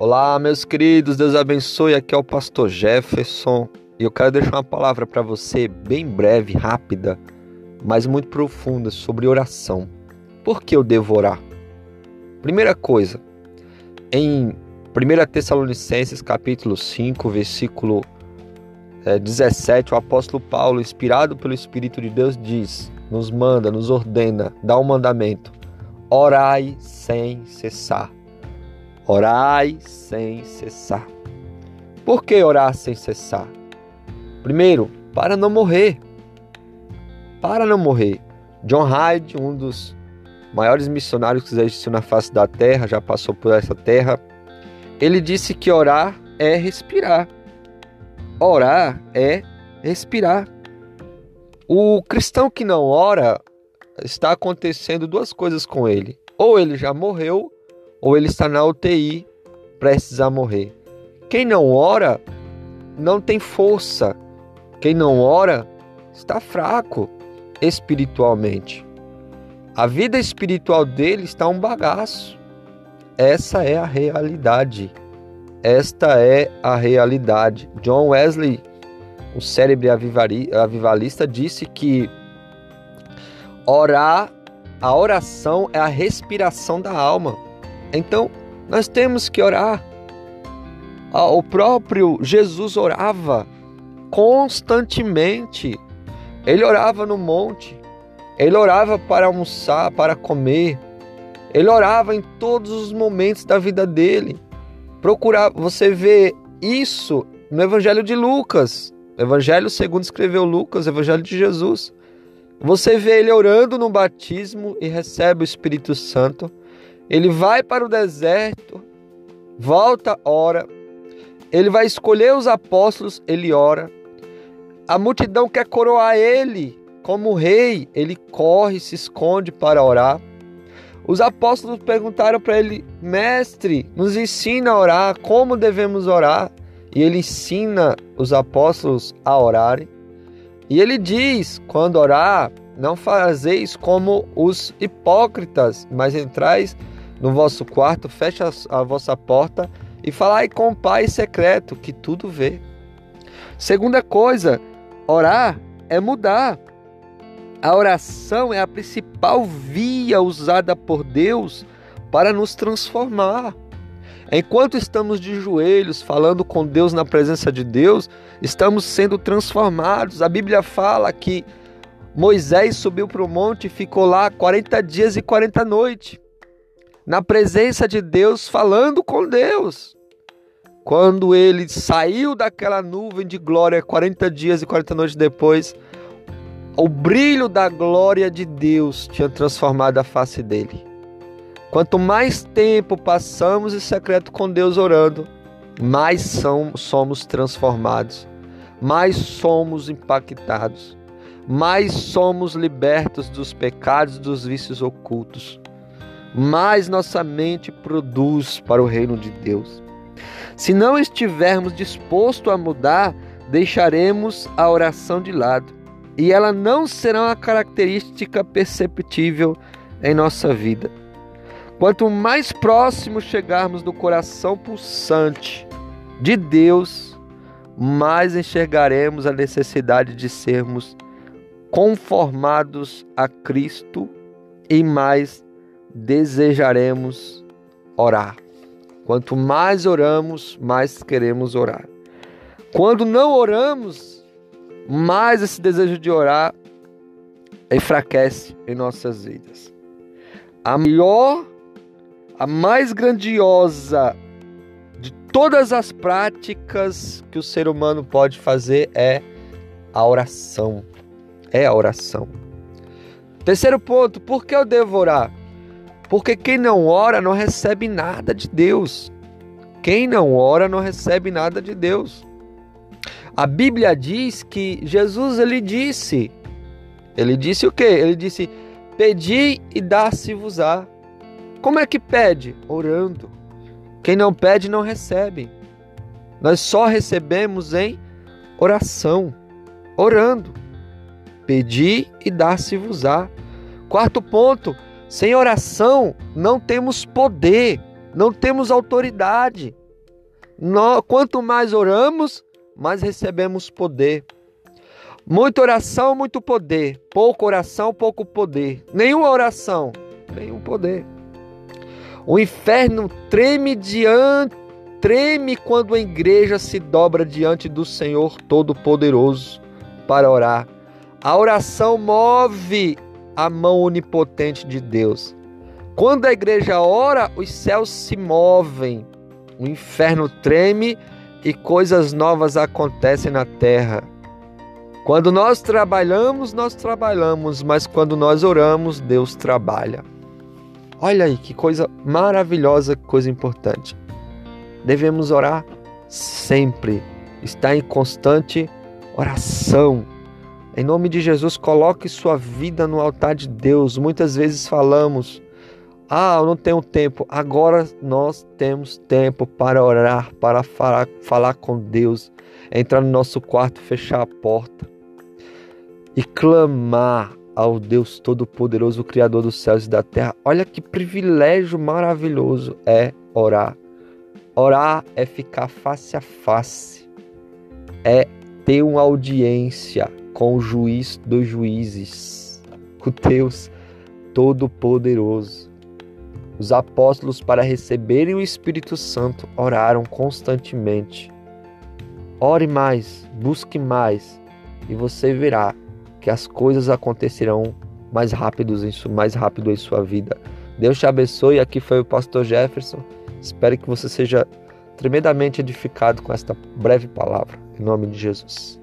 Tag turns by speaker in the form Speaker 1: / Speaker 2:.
Speaker 1: Olá, meus queridos, Deus abençoe. Aqui é o pastor Jefferson e eu quero deixar uma palavra para você bem breve, rápida, mas muito profunda sobre oração. Por que eu devo orar? Primeira coisa, em 1 Tessalonicenses capítulo 5, versículo 17, é, o apóstolo Paulo, inspirado pelo Espírito de Deus, diz, nos manda, nos ordena, dá um mandamento: orai sem cessar. Orai sem cessar. Por que orar sem cessar? Primeiro, para não morrer. Para não morrer. John Hyde, um dos maiores missionários que existiu na face da terra, já passou por essa terra, ele disse que orar é respirar. Orar é respirar. O cristão que não ora, está acontecendo duas coisas com ele. Ou ele já morreu, ou ele está na UTI prestes a morrer. Quem não ora não tem força. Quem não ora está fraco espiritualmente. A vida espiritual dele está um bagaço. Essa é a realidade. Esta é a realidade. John Wesley, o cérebro avivalista, disse que orar, a oração é a respiração da alma. Então, nós temos que orar. Ah, o próprio Jesus orava constantemente. Ele orava no monte. Ele orava para almoçar, para comer. Ele orava em todos os momentos da vida dele. Procurar, você vê isso no Evangelho de Lucas. Evangelho segundo escreveu Lucas, Evangelho de Jesus. Você vê ele orando no batismo e recebe o Espírito Santo. Ele vai para o deserto, volta, ora. Ele vai escolher os apóstolos, ele ora. A multidão quer coroar ele como rei, ele corre, se esconde para orar. Os apóstolos perguntaram para ele: Mestre, nos ensina a orar, como devemos orar? E ele ensina os apóstolos a orarem. E ele diz: quando orar, não fazeis como os hipócritas, mas entrais no vosso quarto, feche a, vossa porta e falai com o Pai secreto, que tudo vê. Segunda coisa, orar é mudar. A oração é a principal via usada por Deus para nos transformar. Enquanto estamos de joelhos falando com Deus na presença de Deus, estamos sendo transformados. A Bíblia fala que Moisés subiu para o monte e ficou lá 40 dias e 40 noites na presença de Deus, falando com Deus. Quando ele saiu daquela nuvem de glória 40 dias e 40 noites depois, o brilho da glória de Deus tinha transformado a face dele. Quanto mais tempo passamos em secreto com Deus orando, mais são, somos transformados, mais somos impactados, mais somos libertos dos pecados, dos vícios ocultos mais nossa mente produz para o reino de Deus. Se não estivermos dispostos a mudar, deixaremos a oração de lado e ela não será uma característica perceptível em nossa vida. Quanto mais próximo chegarmos do coração pulsante de Deus, mais enxergaremos a necessidade de sermos conformados a Cristo e mais desejaremos orar. Quanto mais oramos, mais queremos orar. Quando não oramos, mais esse desejo de orar enfraquece em nossas vidas. A melhor, a mais grandiosa de todas as práticas que o ser humano pode fazer é a oração. É a oração. Terceiro ponto, por que eu devo orar? Porque quem não ora não recebe nada de Deus. Quem não ora não recebe nada de Deus. A Bíblia diz que Jesus ele disse, ele disse o quê? Ele disse: "Pedi e dá-se-vos-á". Como é que pede? Orando. Quem não pede não recebe. Nós só recebemos em oração, orando. Pedi e dá-se-vos-á. Quarto ponto, sem oração, não temos poder, não temos autoridade. Quanto mais oramos, mais recebemos poder. Muita oração, muito poder. Pouca oração, pouco poder. Nenhuma oração, nenhum poder. O inferno treme diante, treme quando a igreja se dobra diante do Senhor Todo-Poderoso para orar. A oração move a mão onipotente de Deus. Quando a igreja ora, os céus se movem, o inferno treme e coisas novas acontecem na terra. Quando nós trabalhamos, nós trabalhamos, mas quando nós oramos, Deus trabalha. Olha aí que coisa maravilhosa, que coisa importante. Devemos orar sempre, estar em constante oração. Em nome de Jesus, coloque sua vida no altar de Deus. Muitas vezes falamos, ah, eu não tenho tempo. Agora nós temos tempo para orar, para falar, falar com Deus, entrar no nosso quarto, fechar a porta e clamar ao Deus Todo-Poderoso, Criador dos céus e da terra. Olha que privilégio maravilhoso é orar. Orar é ficar face a face, é ter uma audiência com o juiz dos juízes, o Deus Todo-Poderoso. Os apóstolos, para receberem o Espírito Santo, oraram constantemente. Ore mais, busque mais, e você verá que as coisas acontecerão mais rápido mais rápido em sua vida. Deus te abençoe. Aqui foi o pastor Jefferson. Espero que você seja tremendamente edificado com esta breve palavra. Em nome de Jesus.